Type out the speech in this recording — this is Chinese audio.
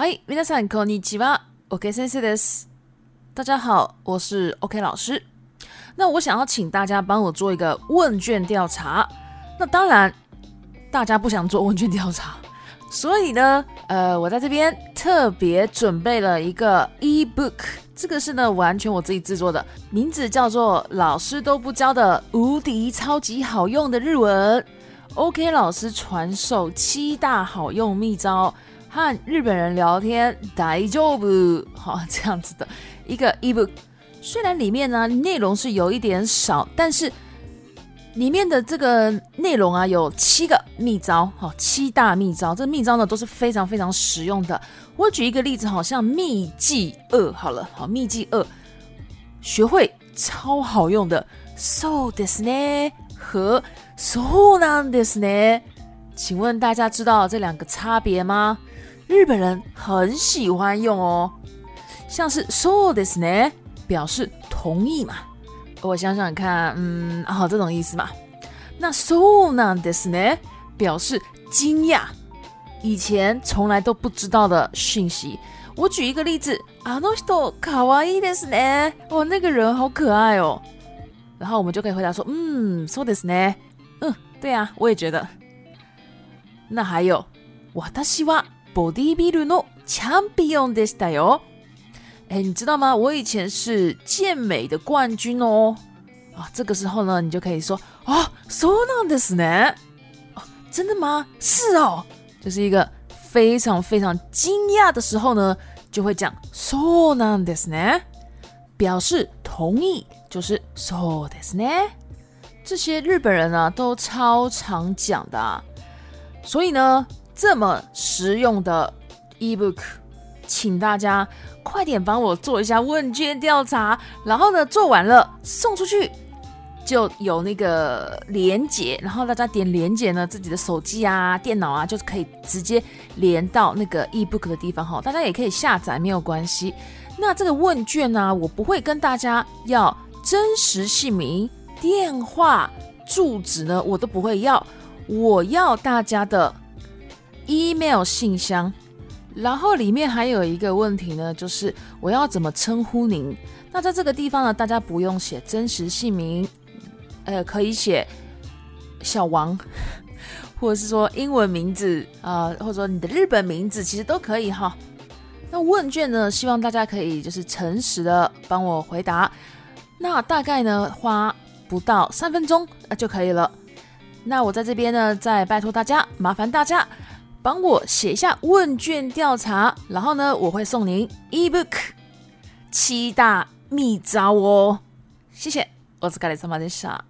嗨，皆さんこんにちは。OK 先生です。大家好，我是 OK 老师。那我想要请大家帮我做一个问卷调查。那当然，大家不想做问卷调查，所以呢，呃，我在这边特别准备了一个 e-book。这个是呢，完全我自己制作的，名字叫做《老师都不教的无敌超级好用的日文》。OK 老师传授七大好用秘招， 和日本人聊天，大丈夫，好这样子的一个 e-book。虽然里面呢内容是有一点少，但是里面的这个内容啊有七个秘招，好七大秘招。这秘招呢都是非常非常实用的。我举一个例子，好像秘技二好了，好秘技二，学会超好用的，so ですね和。そうなんですね。 请问大家知道这两个差别吗？日本人很喜欢用哦，像是そうですね，表示同意嘛。我想想看，嗯，好，这种意思嘛。那そうなんですね，表示惊讶，以前从来都不知道的讯息。我举一个例子，あの人可愛いですね。哦，那个人好可爱哦。然后我们就可以回答说，嗯，そうですね。嗯，对啊，我也觉得。 那还有，私はボディビルのチャンピオンでしたよ。哎，你知道吗？我以前是健美的冠军哦。啊，这个时候呢，你就可以说啊，そうなんですね。哦，真的吗？是哦，就是一个非常非常惊讶的时候呢，就会讲そうなんですね，表示同意，就是そうですね。这些日本人呢都超常讲的， 所以呢这么实用的 ebook，请大家快点帮我做一下问卷调查，然后呢做完了送出去就有那个连接，然后大家点连接呢，自己的手机啊、电脑啊就可以直接连到那个 ebook 的地方哈，大家也可以下载没有关系。那这个问卷呢，我不会跟大家要真实姓名。电话、住址呢，我都不会要。我要大家的 email 信箱，然后里面还有一个问题呢，就是我要怎么称呼您？那在这个地方呢，大家不用写真实姓名，呃，可以写小王，或者是说英文名字啊，或者说你的日本名字，其实都可以哈。那问卷呢，希望大家可以就是诚实的帮我回答。那大概呢花。不到三分钟啊就可以了。那我在这边呢，再拜托大家，麻烦大家帮我写一下问卷调查，然后呢，我会送您 ebook 七大秘招哦。谢谢，我是咖喱萨马的莎。